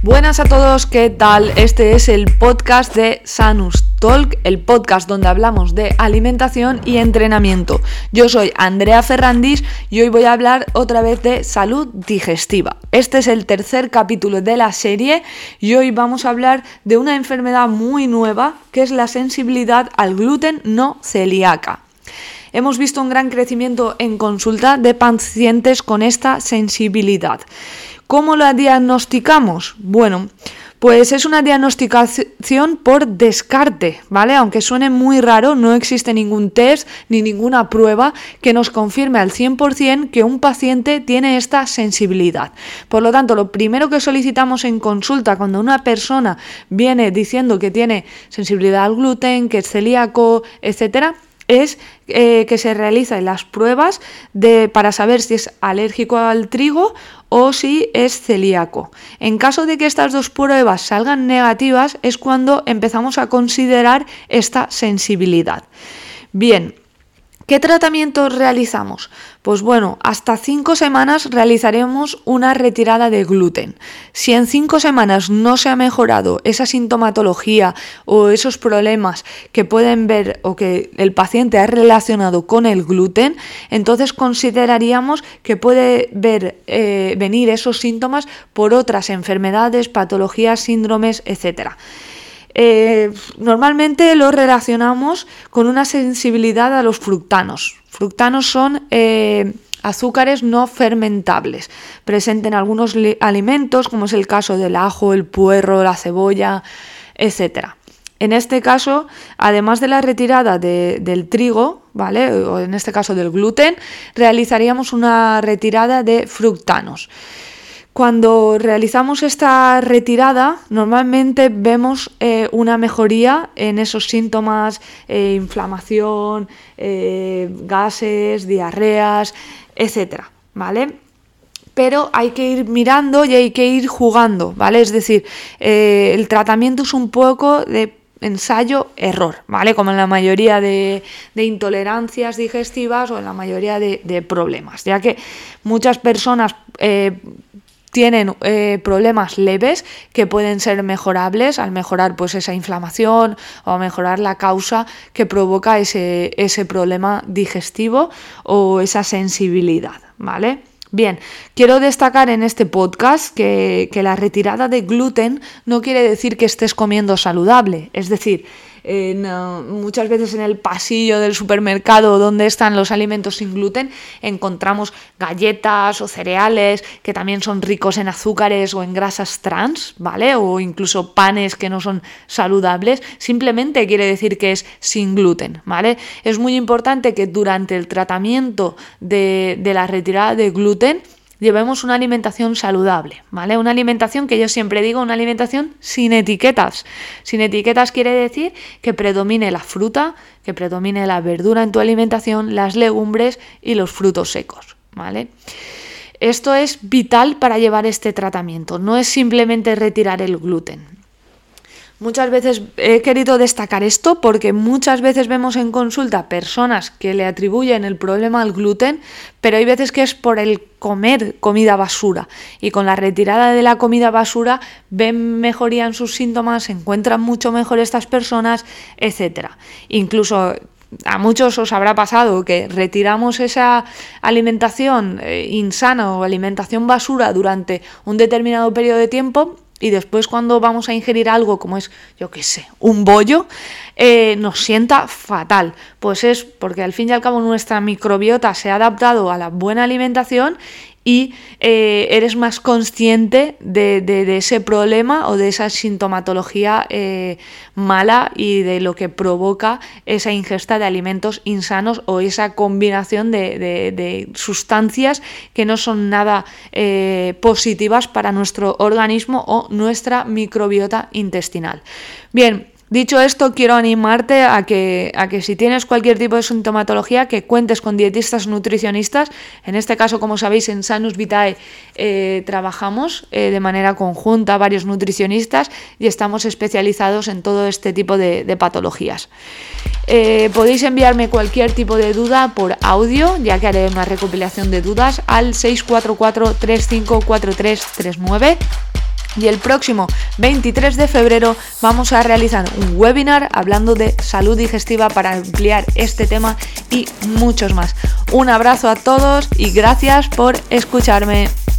Buenas a todos, ¿qué tal? Este es el podcast de Sanus Talk, el podcast donde hablamos de alimentación y entrenamiento. Yo soy Andrea Ferrandis y hoy voy a hablar otra vez de salud digestiva. Este es el tercer capítulo de la serie y hoy vamos a hablar de una enfermedad muy nueva que es la sensibilidad al gluten no celíaca. Hemos visto un gran crecimiento en consulta de pacientes con esta sensibilidad. ¿Cómo la diagnosticamos? Bueno, pues es una diagnosticación por descarte, ¿vale? Aunque suene muy raro, no existe ningún test ni ninguna prueba que nos confirme al 100% que un paciente tiene esta sensibilidad. Por lo tanto, lo primero que solicitamos en consulta cuando una persona viene diciendo que tiene sensibilidad al gluten, que es celíaco, etcétera, es eh, que se realicen las pruebas de, para saber si es alérgico al trigo o si es celíaco. En caso de que estas dos pruebas salgan negativas es cuando empezamos a considerar esta sensibilidad. Bien, ¿Qué tratamientos realizamos? Pues bueno, hasta cinco semanas realizaremos una retirada de gluten. Si en cinco semanas no se ha mejorado esa sintomatología o esos problemas que pueden ver o que el paciente ha relacionado con el gluten, entonces consideraríamos que puede ver, eh, venir esos síntomas por otras enfermedades, patologías, síndromes, etcétera. Eh, normalmente lo relacionamos con una sensibilidad a los fructanos. Fructanos son eh, azúcares no fermentables, presentes en algunos alimentos, como es el caso del ajo, el puerro, la cebolla, etc. En este caso, además de la retirada del trigo, ¿vale? O en este caso del gluten, realizaríamos una retirada de fructanos. Cuando realizamos esta retirada, normalmente vemos eh, una mejoría en esos síntomas, eh, inflamación, eh, gases, diarreas, etcétera, ¿vale? Pero hay que ir mirando y hay que ir jugando, ¿vale? Es decir, el tratamiento es un poco de ensayo-error, ¿vale? Como en la mayoría de, intolerancias digestivas o en la mayoría de, problemas, ya que muchas personas tienen eh, problemas leves que pueden ser mejorables al mejorar pues esa inflamación o mejorar la causa que provoca ese, ese problema digestivo o esa sensibilidad, ¿vale? Bien, quiero destacar en este podcast que, que la retirada de gluten no quiere decir que estés comiendo saludable, es decir, muchas veces en el pasillo del supermercado donde están los alimentos sin gluten encontramos galletas o cereales que también son ricos en azúcares o en grasas trans, ¿vale? O incluso panes que no son saludables, simplemente quiere decir que es sin gluten, ¿vale? Es muy importante que durante el tratamiento de, de la retirada de gluten llevemos una alimentación saludable, ¿vale? Una alimentación que yo siempre digo, una alimentación sin etiquetas. Sin etiquetas quiere decir que predomine la fruta, que predomine la verdura en tu alimentación, las legumbres y los frutos secos, ¿vale? Esto es vital para llevar este tratamiento, no es simplemente retirar el gluten. Muchas veces he querido destacar esto porque muchas veces vemos en consulta personas que le atribuyen el problema al gluten, pero hay veces que es por el comer comida basura y con la retirada de la comida basura ven mejoría en sus síntomas, se encuentran mucho mejor estas personas, etcétera. Incluso a muchos os habrá pasado que retiramos esa alimentación eh, insana o alimentación basura durante un determinado periodo de tiempo y después cuando vamos a ingerir algo como es, yo qué sé, un bollo, eh, nos sienta fatal. Pues es porque al fin y al cabo nuestra microbiota se ha adaptado a la buena alimentación y eh, eres más consciente de, ese problema o de esa sintomatología eh, mala y de lo que provoca esa ingesta de alimentos insanos o esa combinación de, sustancias que no son nada eh, positivas para nuestro organismo o nuestra microbiota intestinal. Bien, Dicho esto, quiero animarte a que, a que si tienes cualquier tipo de sintomatología, que cuentes con dietistas nutricionistas. En este caso, como sabéis, en Sanus Vitae eh, trabajamos eh, de manera conjunta varios nutricionistas y estamos especializados en todo este tipo de, patologías. Eh, podéis enviarme cualquier tipo de duda por audio, ya que haré una recopilación de dudas al 644 354339 Y el próximo 23 de febrero vamos a realizar un webinar hablando de salud digestiva para ampliar este tema y muchos más. Un abrazo a todos y gracias por escucharme.